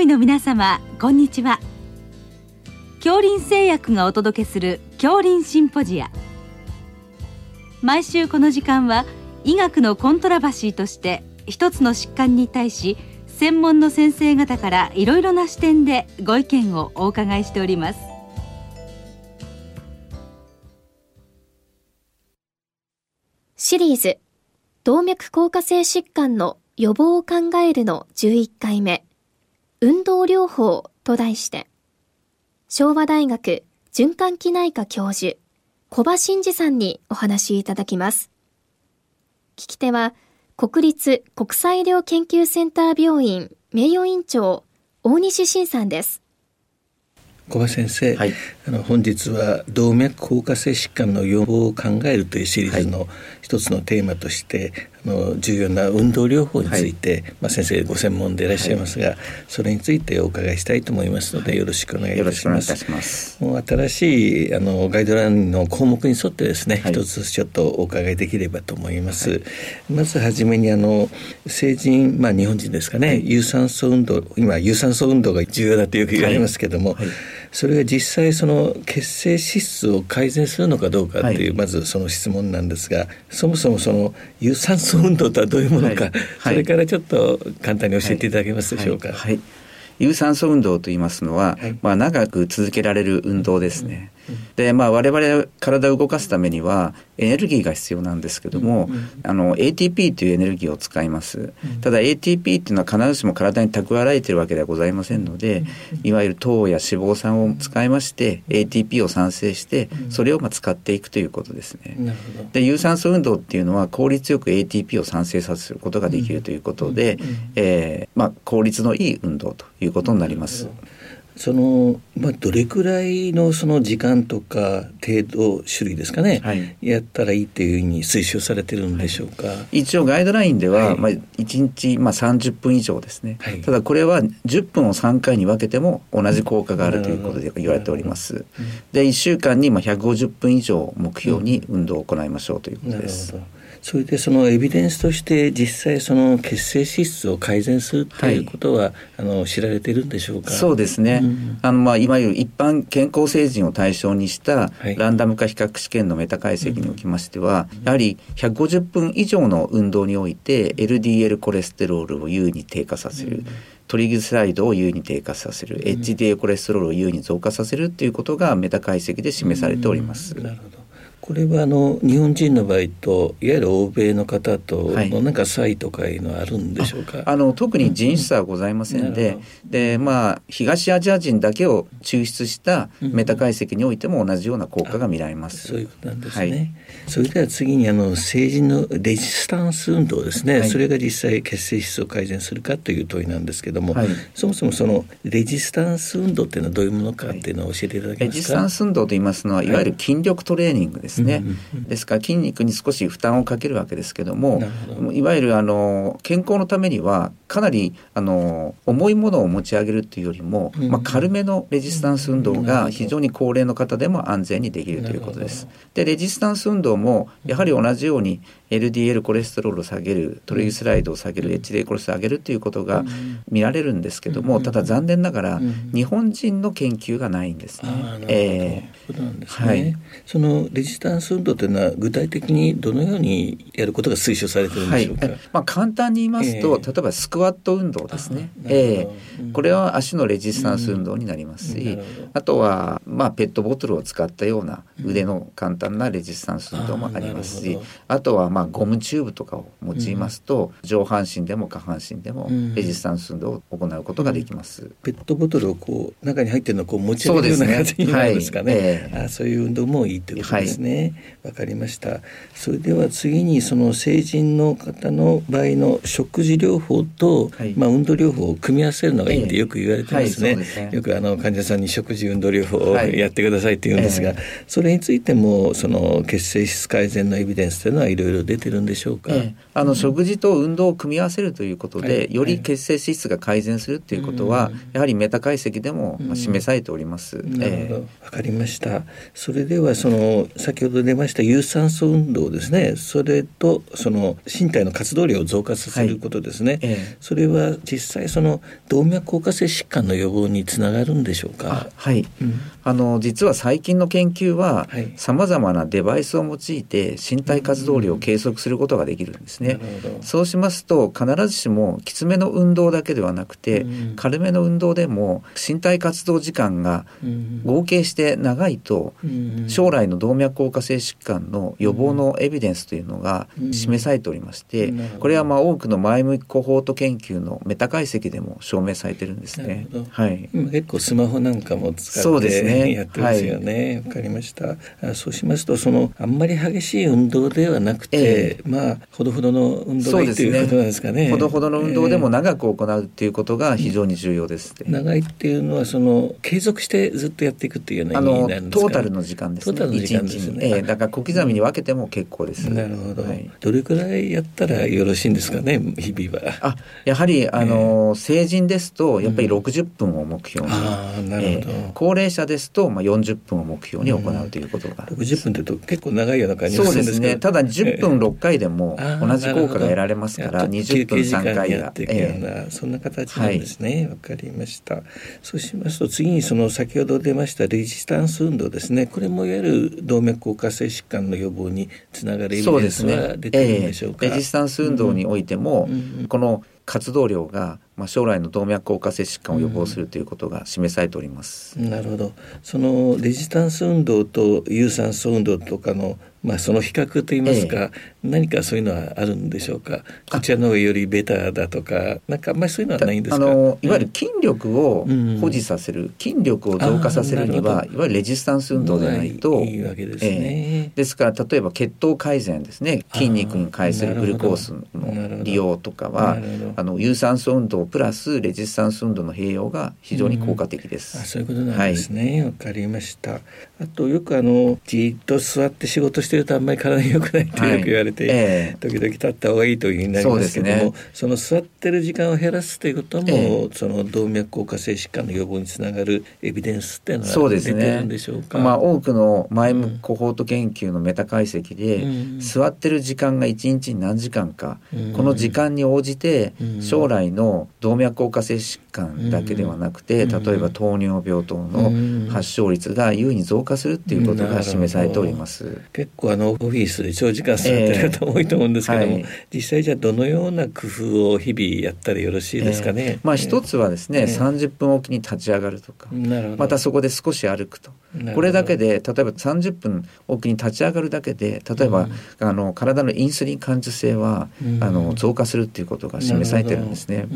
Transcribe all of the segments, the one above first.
医の皆様こんにちは。恐林製薬がお届けする恐林シンポジア。毎週この時間は医学のコントラバシーとして一つの疾患に対し専門の先生方からいろいろな視点でご意見をお伺いしております。シリーズ動脈硬化性疾患の予防を考えるの11回目。運動療法と題して昭和大学循環器内科教授小葉真二さんにお話しいただきます。聞き手は国立国際医療研究センター病院名誉院長大西晋さんです。小葉先生、はい、あの本日は動脈硬化性疾患の予防を考えるというシリーズの一つのテーマとして、あの重要な運動療法について、はい、まあ、先生ご専門でいらっしゃいますが、はい、それについてお伺いしたいと思いますのでよろしくお願いいたします。ます。もう新しいあのガイドラインの項目に沿ってですね、一つちょっとお伺いできればと思います。まずはじめにあの成人まあ日本人ですかね、有酸素運動今有酸素運動が重要だとよく言われますけども。それが実際その血清脂質を改善するのかどうかっていう、まずその質問なんですがそもそもその有酸素運動とはどういうものか、それからちょっと簡単に教えていただけますでしょうか？はい。有酸素運動と言いますのは、はい、まあ、長く続けられる運動ですね。で、まあ、我々体を動かすためにはエネルギーが必要なんですけども、あの ATP というエネルギーを使います。ただ ATP っていうのは必ずしも体に蓄えられているわけではございませんので、いわゆる糖や脂肪酸を使いまして ATP を産生してそれをまあ使っていくということですね。で有酸素運動っていうのは効率よく ATP を産生させることができるということで、えー、まあ、効率のいい運動ということになります。その、まあ、どれくらいのその時間とか程度種類ですかね、はい、やったらいいっていうふうに推奨されてるんでしょうか、はい、一応ガイドラインでは、はい、まあ、1日、まあ、30分以上ですね、ただこれは10分を3回に分けても同じ効果があるということで言われております、で1週間にまあ150分以上目標に運動を行いましょうということです、うんそれでそのエビデンスとして実際その血清脂質を改善するということは、はい、あの知られているんでしょうか？そうですね、うん、あのまあいわゆる一般健康成人を対象にしたランダム化比較試験のメタ解析におきましては、やはり150分以上の運動において LDL コレステロールを優に低下させる、うん。トリグスライドを優に低下させる、うん、HDL コレステロールを優に増加させるということがメタ解析で示されております。なるほどこれはあの日本人の場合といわゆる欧米の方とのなんか差異とかいうのはあるんでしょうか、はい、あの特に人種差はございませんで、うん、でまあ東アジア人だけを抽出したメタ解析においても同じような効果が見られます。そういうことなんですね。はい、それでは次にあの成人のレジスタンス運動ですね、はい、それが実際血清質を改善するかという問いなんですけども、そもそもそのレジスタンス運動っていうのはどうい。うものかっていうのを教えていただけますか。レジスタンス運動と言いますのはいわゆる筋力トレーニングですね。でですから筋肉に少し負担をかけるわけですけどもいわゆるあの健康のためにはかなりあの重いものを持ち上げるというよりも、まあ、軽めのレジスタンス運動が非常に高齢の方でも安全にできるということです。でレジスタンス運動もやはり同じように LDL コレステロールを下げるトリグスライドを下げる HDL コレステロールを上げるということが見られるんですけどもただ残念ながら日本人の研究がないんですね。えー、はい、そのレジスタンス運動というのは具体的にどのようにやることが推奨されてるんでしょうか、はい、まあ、簡単に言いますと、えー、例えばスクワット運動ですね、えー、これは足のレジスタンス運動になりますし、うん、あとは、まあ、ペットボトルを使ったような腕の簡単なレジスタンス運動もありますしあとは、まあ、ゴムチューブとかを用いますと、上半身でも下半身でもレジスタンス運動を行うことができます。ペットボトルをこう中に入ってるのをこう持ち上げるような感じになるんですかね。はい。えー、あそういう運動もいいということですね。わ、はい、かりました。それでは次にその成人の方の場合の食事療法と、はい、まあ運動療法を組み合わせるのがいいってよく言われてますね。えーはい、ね。よくあの患者さんに食事運動療法をやってくださいって言うんですが、えー、それについてもその血清質改善のエビデンスというのはいろいろ出てるんでしょうか、えあの食事と運動を組み合わせるということで、はい、より血清脂質が改善するということは、やはりメタ解析でも示されております。なるほど、わかりました。それではその先先ほど出ました有酸素運動ですね。それとその身体の活動量を増加させることですね、はい。ええ、それは実際その動脈硬化性疾患の予防につながるんでしょうか？はい、うん、あの実は最近の研究はさまざまなデバイスを用いて身体活動量を計測することができるんですね、うん、そうしますと必ずしもきつめの運動だけではなくて、うん、軽めの運動でも身体活動時間が合計して長いと将来の動脈硬化性疾患の予防のエビデンスというのが示されておりまして、これはまあ多くの前向きコホート研究のメタ解析でも証明されてるんですね。はい。今結構スマホなんかも使って、ね、やってますよね。わ、はい、かりました。そうしますとそのあんまり激しい運動ではなくて、えー、まあほどほどの運動がいいということなんですかね。ほどほどの運動でも長く行うっていうことが非常に重要です、ね、長いっていうのはその継続してずっとやっていくっていうような意味なんですか、トータルの時間ですね。トータルの時間ですね。えー、だから小刻みに分けても結構です。なるほど、はい。どれくらいやったらよろしいんですかね、日々は。あ、やはりあの、成人ですとやっぱり60分を目標に、あなるほど、高齢者ですとまあ40分を目標に行うということが、うん、60分というと結構長いような感じそうですね。ただ10分6回でも同じ効果が得られますから、20分3回やっていくような、えー、そんな形なんですね。わ、はい、かりました。そうしますと次にその先ほど出ましたレジスタンス運動ですね。これもいわゆる動脈硬化性疾患の予防につながるエビデンスは出てるんでしょうか、ねえ。ー、レジスタンス運動においても、うん、この活動量が、まあ、将来の動脈硬化性疾患を予防するということが示されております。うん、なるほど。そのレジスタンス運動と有酸素運動とかのまあ、その比較といいますか、ええ、何かそういうのはあるんでしょうか？こちらのよりベターだとかなんかあんまりそういうのはないんですか？あのいわゆる筋力を保持させる、うん、筋力を増加させるにはいわゆるレジスタンス運動でないといいわけですね、えー、ですから例えば血糖改善ですね。筋肉に対するグルコースの利用とかはあの有酸素運動プラスレジスタンス運動の併用が非常に効果的です、うん、あそういうことなんですね。わ、はい、かりました。あとよくあのじっと座って仕事してるとあんまり体に良くないってよく言われて、はいえ。ー、時々立った方がいいというふうになりますけどもそ、ね,、の座ってる時間を減らすということも、えー、その動脈硬化性疾患の予防につながるエビデンスっていうのは出てるんでしょうか？うね、まあ、多くの前向きコホート研究のメタ解析で、うん、座ってる時間が1日に何時間か、うん、この時間に応じて将来の動脈硬化性疾患だけではなくて、例えば糖尿病等の発症率が優位に増加するっていうことが示されております。結構あのオフィスで長時間座ってる方多いと思うんですけども、えーはい、実際じゃあどのような工夫を日々やったらよろしいですかね？えー、まあ一つはですね、えー、30分おきに立ち上がるとか、またそこで少し歩くと。これだけで例えば30分おきに立ち上がるだけで例えば、うん、あの体のインスリン感受性は、うん、あの増加するっていうことが示されてるんですね。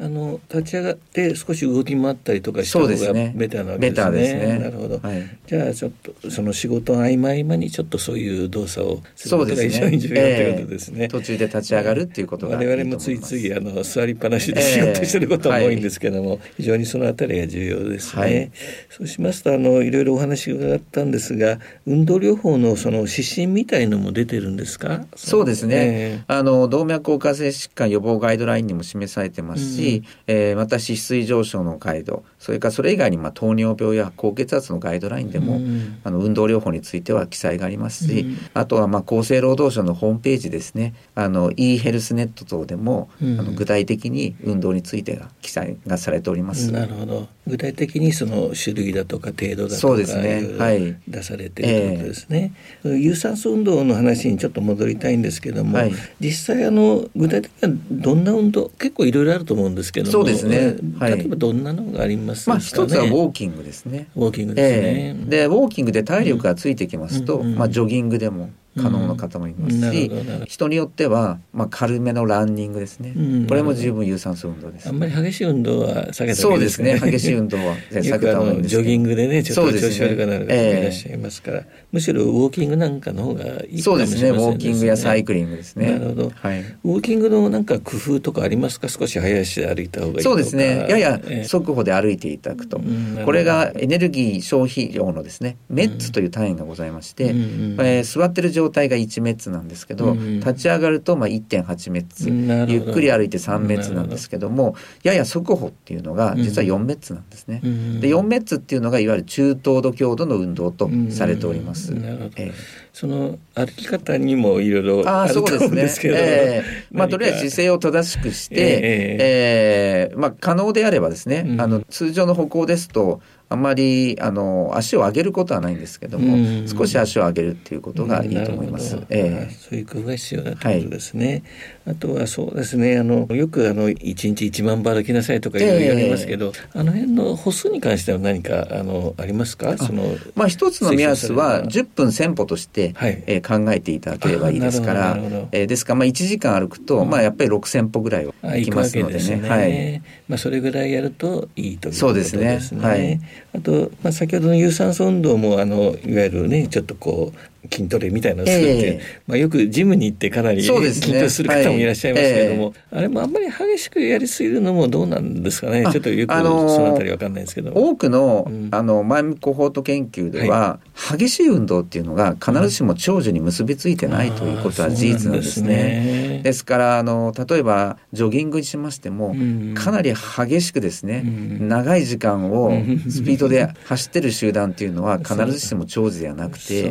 あの立ち上がって少し動き回ったりとかした方がベターなわけですね。ですねなるほど。はい、じゃあちょっとその仕事の合間合間にちょっとそういう動作をすることが非常に重要ということですね。えー、途中で立ち上がるっていうことが我々もついついあの座りっぱなしで仕事してることも多いんですけども、えーはい、非常にそのあたりが重要ですね。はい、そうしますとあのいろいろお話伺ったんですが、運動療法のその指針みたいのも出てるんですか？そうですね。えー、あの動脈硬化性疾患予防ガイドラインにも示されてますし、うん、えー、また脂質異常症のガイド、それからそれ以外にまあ糖尿病や高血圧のガイドラインでも、うん、あの運動療法については記載がありますし、うん、あとはまあ厚生労働省のホームページですね、あの e ヘルスネット等でも、あの具体的に運動についてが記載がされております。なるほど。具体的にその種類だとか程度だとかそうですね。はい。出されているということですね。えー、有酸素運動の話にちょっと戻りたいんですけども、はい、実際あの具体的にはどんな運動結構いろいろあると思うんですけども、そうですね。はい、例えばどんなのがありますか、ね、まあ一つはウォーキングですね。ウォーキングですね。えー、でウォーキングで体力がついてきますと、うん、まあジョギングでも可能な方もいますし、うん、人によっては、まあ、軽めのランニングですね、うん、これも十分有酸素運動です、あんまり激しい運動は避けた方がいいですね。そうですね。激しい運動は避けた方がいいですジョギングでねちょっと調子悪くなる方いらっしゃいますから、ねえー、むしろウォーキングなんかの方がいいかもしれません、ね、そうですね。ウォーキングやサイクリングですね。なるほど、はい、ウォーキングのなんか工夫とかありますか？少し早足で歩いた方がいいそうですね。やや速歩で歩いていただくと、えー、これがエネルギー消費量のですね。メッツという単位がございまして、うん、えー、座ってる状状態が1メッツなんですけど、うん、立ち上がるとまあ1.8メッツゆっくり歩いて3メッツなんですけどもやや速歩っていうのが実は4メッツなんですね。うん、で4メッツっていうのがいわゆる中等度強度の運動とされております。えーその歩き方にもいろいろあると思うんですけど、ね。えー、まあとりあえず姿勢を正しくして、えー、えー、まあ可能であればですね、うん、あの通常の歩行ですとあまりあの足を上げることはないんですけども、うん、少し足を上げるっていうことがいいと思います。えー、そういう工夫が必要だということですね。はい、あとはそうですねあのよくあの一日一万歩歩きなさいとかいろいろ言われますけど、えー、あの辺の歩数に関しては何かあのありますか？そのまあ一つの目安は10分1000歩として、はい、えー、考えていただければいいですから、えー、ですからまあ1時間歩くと、まあやっぱり6000歩ぐらいは行きますのでね。ねはい。まあそれぐらいやるといいということですね。そうですね。はい。あとまあ先ほどの有酸素運動もあのいわゆるねちょっとこう筋トレみたいなのをするって、えー、まあ、よくジムに行ってかなり、ね、筋トレする方もいらっしゃいますけれども、はい。えー、あれもあんまり激しくやりすぎるのもどうなんですかね？ちょっとよくそのあたりわかんないですけど。多くの,、あの前向コホート研究では、はい、激しい運動っていうのが必ずしも長寿に結びついてないということは事実なんですね。ですからあの例えばジョギングにしましても、かなり激しくですね、長い時間をスピードで走ってる集団っていうのは 必ずしも長寿ではなくて、ね、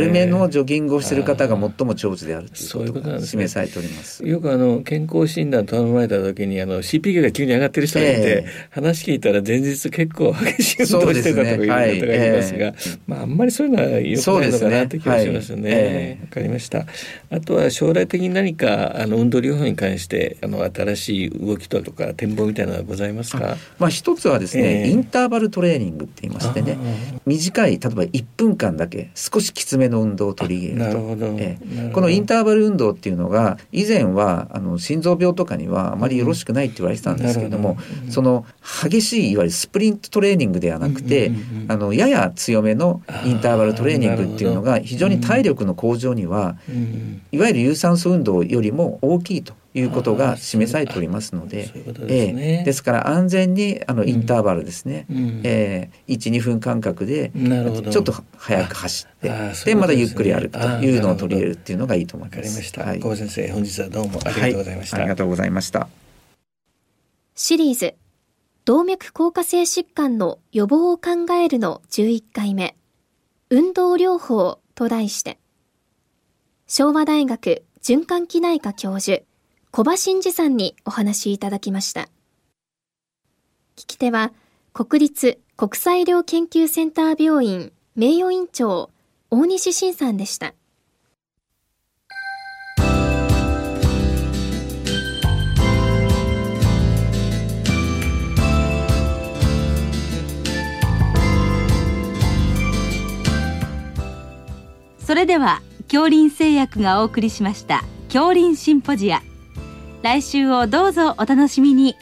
軽めのジョギングをしている方が最も長寿であるということが示されております。よくあの健康診断頼まれた時にあの CPK が急に上がってる人がいて、えー、話聞いたら前日結構激しい運動してたとかいう方がい。ますが、えー、まああんまりそういうのはよくないのかなって気がしますよね。わ、かりました。あとは将来的に何かあの運動療法に関してあの新しい動きとか展望みたいなのはございますか？まあ一つはですね、インターバルトレーニングって言いましてね、短い例えば1分間だけ少しきつめの運動を取り入れると。ええ、このインターバル運動っていうのが以前はあの心臓病とかにはあまりよろしくないって言われてたんですけれども、うん、その激しいいわゆるスプリントトレーニングではなくて、あのやや強めのインターバルトレーニングっていうのが非常に体力の向上には、いわゆる有酸素運動よりも大きいということが示されておりますので、でね、えー、ですから安全にあのインターバルですね、うん、えー、12分間隔でちょっと早く走ってで、まだゆっくり歩くというのを取り入れるっていうのがいいと思います。わかりました。はい、小先生本日はどうもありがとうございました、はい、ありがとうございました。シリーズ動脈硬化性疾患の予防を考えるの11回目。運動療法と題して昭和大学循環器内科教授小葉真二さんにお話いただきました。聞き手は、国立国際医療研究センター病院名誉院長、大西晋さんでした。それでは、恐林製薬がお送りしました、恐林シンポジア。来週をどうぞお楽しみに。